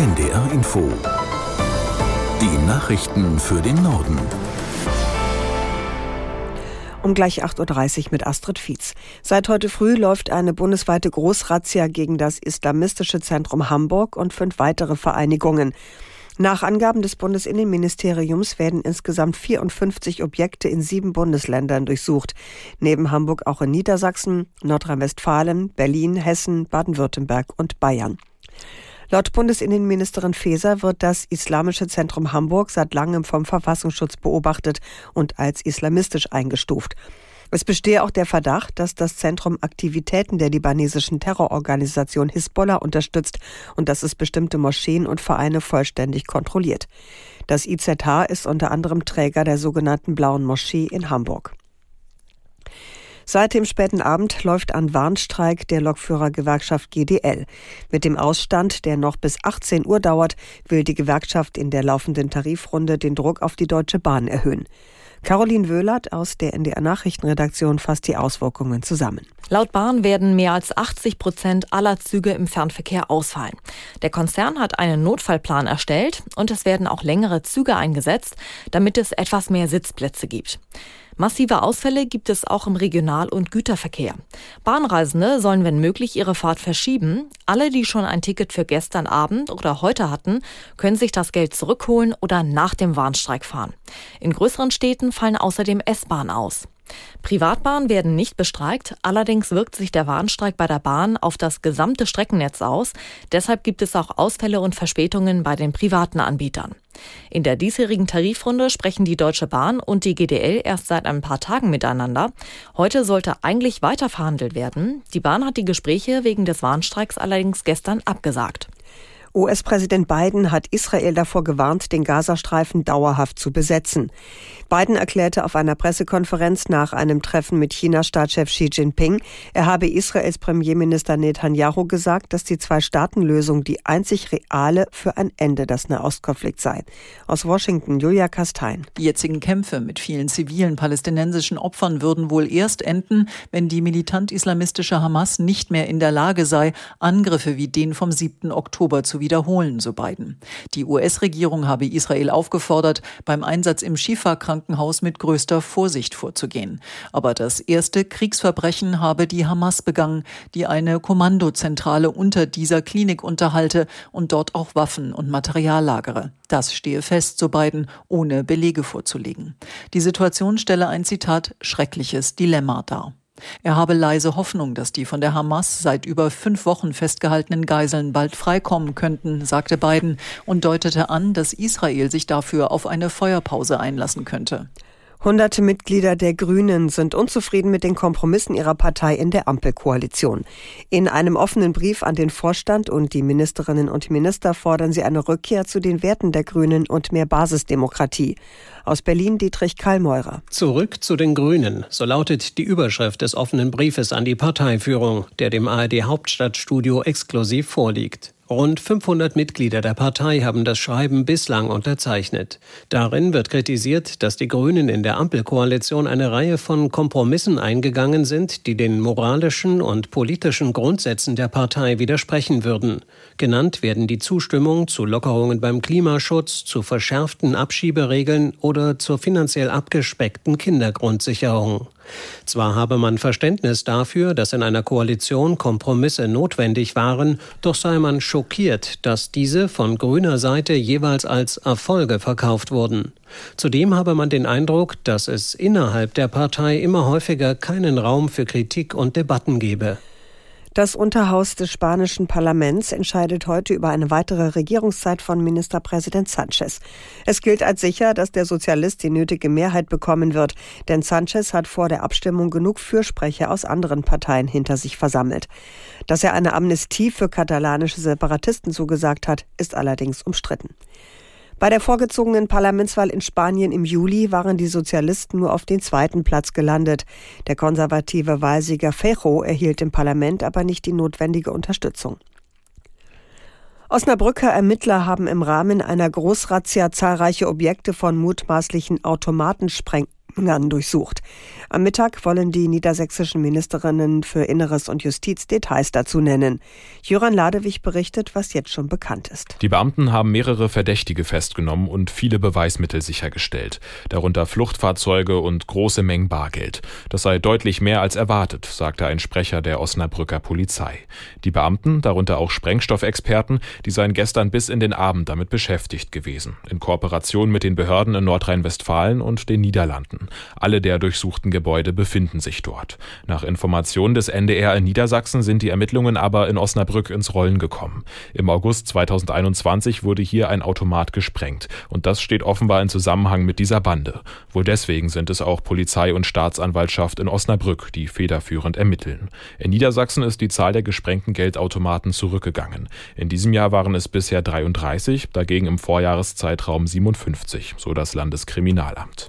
NDR Info. Die Nachrichten für den Norden. Um gleich 8.30 Uhr mit Astrid Fietz. Seit heute früh läuft eine bundesweite Großrazzia gegen das Islamistische Zentrum Hamburg und fünf weitere Vereinigungen. Nach Angaben des Bundesinnenministeriums werden insgesamt 54 Objekte in sieben Bundesländern durchsucht. Neben Hamburg auch in Niedersachsen, Nordrhein-Westfalen, Berlin, Hessen, Baden-Württemberg und Bayern. Laut Bundesinnenministerin Faeser wird das Islamische Zentrum Hamburg seit langem vom Verfassungsschutz beobachtet und als islamistisch eingestuft. Es bestehe auch der Verdacht, dass das Zentrum Aktivitäten der libanesischen Terrororganisation Hisbollah unterstützt und dass es bestimmte Moscheen und Vereine vollständig kontrolliert. Das IZH ist unter anderem Träger der sogenannten Blauen Moschee in Hamburg. Seit dem späten Abend läuft ein Warnstreik der Lokführergewerkschaft GDL. Mit dem Ausstand, der noch bis 18 Uhr dauert, will die Gewerkschaft in der laufenden Tarifrunde den Druck auf die Deutsche Bahn erhöhen. Caroline Wöhlert aus der NDR Nachrichtenredaktion fasst die Auswirkungen zusammen. Laut Bahn werden mehr als 80 Prozent aller Züge im Fernverkehr ausfallen. Der Konzern hat einen Notfallplan erstellt und es werden auch längere Züge eingesetzt, damit es etwas mehr Sitzplätze gibt. Massive Ausfälle gibt es auch im Regional- und Güterverkehr. Bahnreisende sollen, wenn möglich, ihre Fahrt verschieben. Alle, die schon ein Ticket für gestern Abend oder heute hatten, können sich das Geld zurückholen oder nach dem Warnstreik fahren. In größeren Städten fallen außerdem S-Bahnen aus. Privatbahnen werden nicht bestreikt, allerdings wirkt sich der Warnstreik bei der Bahn auf das gesamte Streckennetz aus. Deshalb gibt es auch Ausfälle und Verspätungen bei den privaten Anbietern. In der diesjährigen Tarifrunde sprechen die Deutsche Bahn und die GDL erst seit ein paar Tagen miteinander. Heute sollte eigentlich weiter verhandelt werden. Die Bahn hat die Gespräche wegen des Warnstreiks allerdings gestern abgesagt. US-Präsident Biden hat Israel davor gewarnt, den Gazastreifen dauerhaft zu besetzen. Biden erklärte auf einer Pressekonferenz nach einem Treffen mit China-Staatschef Xi Jinping, er habe Israels Premierminister Netanyahu gesagt, dass die Zwei-Staaten-Lösung die einzig reale für ein Ende des Nahostkonflikts sei. Aus Washington, Julia Kastein. Die jetzigen Kämpfe mit vielen zivilen palästinensischen Opfern würden wohl erst enden, wenn die militant-islamistische Hamas nicht mehr in der Lage sei, Angriffe wie den vom 7. Oktober zu wiederholen, so Biden. Die US-Regierung habe Israel aufgefordert, beim Einsatz im Schifa-Krankenhaus Krankenhaus mit größter Vorsicht vorzugehen. Aber das erste Kriegsverbrechen habe die Hamas begangen, die eine Kommandozentrale unter dieser Klinik unterhalte und dort auch Waffen und Material lagere. Das stehe fest, so Biden, ohne Belege vorzulegen. Die Situation stelle ein Zitat schreckliches Dilemma dar. Er habe leise Hoffnung, dass die von der Hamas seit über fünf Wochen festgehaltenen Geiseln bald freikommen könnten, sagte Biden und deutete an, dass Israel sich dafür auf eine Feuerpause einlassen könnte. Hunderte Mitglieder der Grünen sind unzufrieden mit den Kompromissen ihrer Partei in der Ampelkoalition. In einem offenen Brief an den Vorstand und die Ministerinnen und Minister fordern sie eine Rückkehr zu den Werten der Grünen und mehr Basisdemokratie. Aus Berlin Dietrich Karlmeurer. Zurück zu den Grünen, so lautet die Überschrift des offenen Briefes an die Parteiführung, der dem ARD Hauptstadtstudio exklusiv vorliegt. Rund 500 Mitglieder der Partei haben das Schreiben bislang unterzeichnet. Darin wird kritisiert, dass die Grünen in der Ampelkoalition eine Reihe von Kompromissen eingegangen sind, die den moralischen und politischen Grundsätzen der Partei widersprechen würden. Genannt werden die Zustimmung zu Lockerungen beim Klimaschutz, zu verschärften Abschieberegeln oder zur finanziell abgespeckten Kindergrundsicherung. Zwar habe man Verständnis dafür, dass in einer Koalition Kompromisse notwendig waren, doch sei man schockiert, dass diese von grüner Seite jeweils als Erfolge verkauft wurden. Zudem habe man den Eindruck, dass es innerhalb der Partei immer häufiger keinen Raum für Kritik und Debatten gebe. Das Unterhaus des spanischen Parlaments entscheidet heute über eine weitere Regierungszeit von Ministerpräsident Sanchez. Es gilt als sicher, dass der Sozialist die nötige Mehrheit bekommen wird, denn Sanchez hat vor der Abstimmung genug Fürsprecher aus anderen Parteien hinter sich versammelt. Dass er eine Amnestie für katalanische Separatisten zugesagt hat, ist allerdings umstritten. Bei der vorgezogenen Parlamentswahl in Spanien im Juli waren die Sozialisten nur auf den zweiten Platz gelandet. Der konservative Wahlsieger Fejo erhielt im Parlament aber nicht die notwendige Unterstützung. Osnabrücker Ermittler haben im Rahmen einer Großrazzia zahlreiche Objekte von mutmaßlichen Automatenspreng Ausgang durchsucht. Am Mittag wollen die niedersächsischen Ministerinnen für Inneres und Justiz Details dazu nennen. Jöran Ladewig berichtet, was jetzt schon bekannt ist. Die Beamten haben mehrere Verdächtige festgenommen und viele Beweismittel sichergestellt, darunter Fluchtfahrzeuge und große Mengen Bargeld. Das sei deutlich mehr als erwartet, sagte ein Sprecher der Osnabrücker Polizei. Die Beamten, darunter auch Sprengstoffexperten, die seien gestern bis in den Abend damit beschäftigt gewesen, in Kooperation mit den Behörden in Nordrhein-Westfalen und den Niederlanden. Alle der durchsuchten Gebäude befinden sich dort. Nach Informationen des NDR in Niedersachsen sind die Ermittlungen aber in Osnabrück ins Rollen gekommen. Im August 2021 wurde hier ein Automat gesprengt und das steht offenbar in Zusammenhang mit dieser Bande. Wohl deswegen sind es auch Polizei und Staatsanwaltschaft in Osnabrück, die federführend ermitteln. In Niedersachsen ist die Zahl der gesprengten Geldautomaten zurückgegangen. In diesem Jahr waren es bisher 33, dagegen im Vorjahreszeitraum 57, so das Landeskriminalamt.